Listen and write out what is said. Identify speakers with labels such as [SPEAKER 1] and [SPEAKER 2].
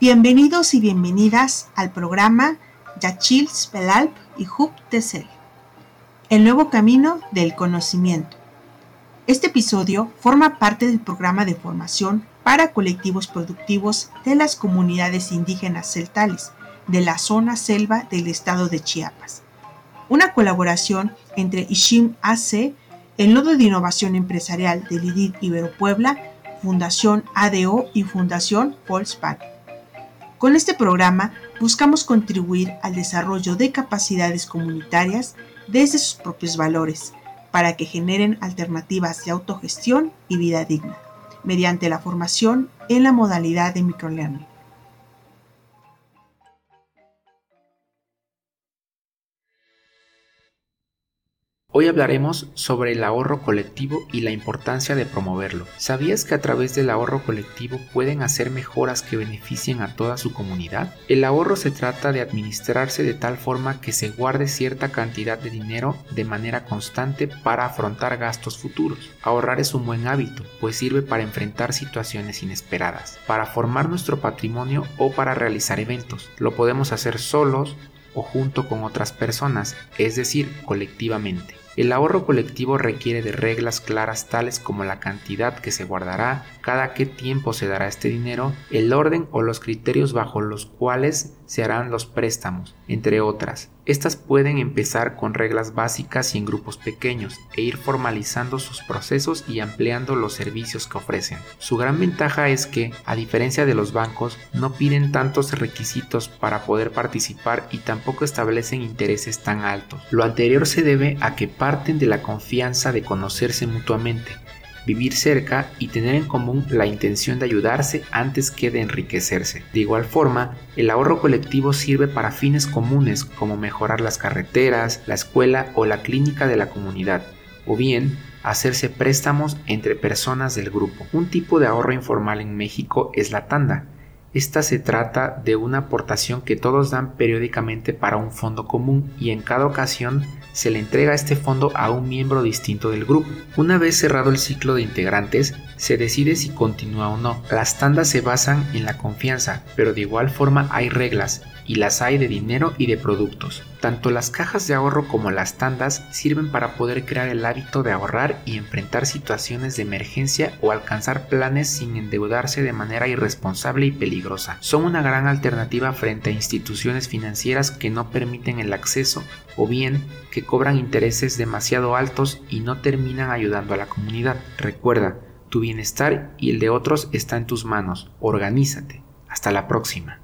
[SPEAKER 1] Bienvenidos y bienvenidas al programa Yachil Spelalp y Hub Tesel, el nuevo camino del conocimiento. Este episodio forma parte del programa de formación para colectivos productivos de las comunidades indígenas celtales de la zona selva del estado de Chiapas. Una colaboración entre Ishim AC, el Nodo de Innovación Empresarial del IDID Ibero Puebla, Fundación ADO y Fundación Volkswagen. Con este programa buscamos contribuir al desarrollo de capacidades comunitarias desde sus propios valores, para que generen alternativas de autogestión y vida digna, mediante la formación en la modalidad de microlearning.
[SPEAKER 2] Hoy hablaremos sobre el ahorro colectivo y la importancia de promoverlo. ¿Sabías que a través del ahorro colectivo pueden hacer mejoras que beneficien a toda su comunidad? El ahorro se trata de administrarse de tal forma que se guarde cierta cantidad de dinero de manera constante para afrontar gastos futuros. Ahorrar es un buen hábito, pues sirve para enfrentar situaciones inesperadas, para formar nuestro patrimonio o para realizar eventos. Lo podemos hacer solos o junto con otras personas, es decir, colectivamente. El ahorro colectivo requiere de reglas claras tales como la cantidad que se guardará, cada qué tiempo se dará este dinero, el orden o los criterios bajo los cuales se harán los préstamos, entre otras. Estas pueden empezar con reglas básicas y en grupos pequeños e ir formalizando sus procesos y ampliando los servicios que ofrecen. Su gran ventaja es que, a diferencia de los bancos, no piden tantos requisitos para poder participar y tampoco establecen intereses tan altos. Lo anterior se debe a que parten de la confianza de conocerse mutuamente vivir cerca y tener en común la intención de ayudarse antes que de enriquecerse. De igual forma, el ahorro colectivo sirve para fines comunes como mejorar las carreteras, la escuela o la clínica de la comunidad, o bien hacerse préstamos entre personas del grupo. Un tipo de ahorro informal en México es la tanda. Esta se trata de una aportación que todos dan periódicamente para un fondo común y en cada ocasión se le entrega este fondo a un miembro distinto del grupo. Una vez cerrado el ciclo de integrantes, se decide si continúa o no. Las tandas se basan en la confianza, pero de igual forma hay reglas y las hay de dinero y de productos. Tanto las cajas de ahorro como las tandas sirven para poder crear el hábito de ahorrar y enfrentar situaciones de emergencia o alcanzar planes sin endeudarse de manera irresponsable y peligrosa. Son una gran alternativa frente a instituciones financieras que no permiten el acceso o bien que cobran intereses demasiado altos y no terminan ayudando a la comunidad. Recuerda, tu bienestar y el de otros está en tus manos. Organízate. Hasta la próxima.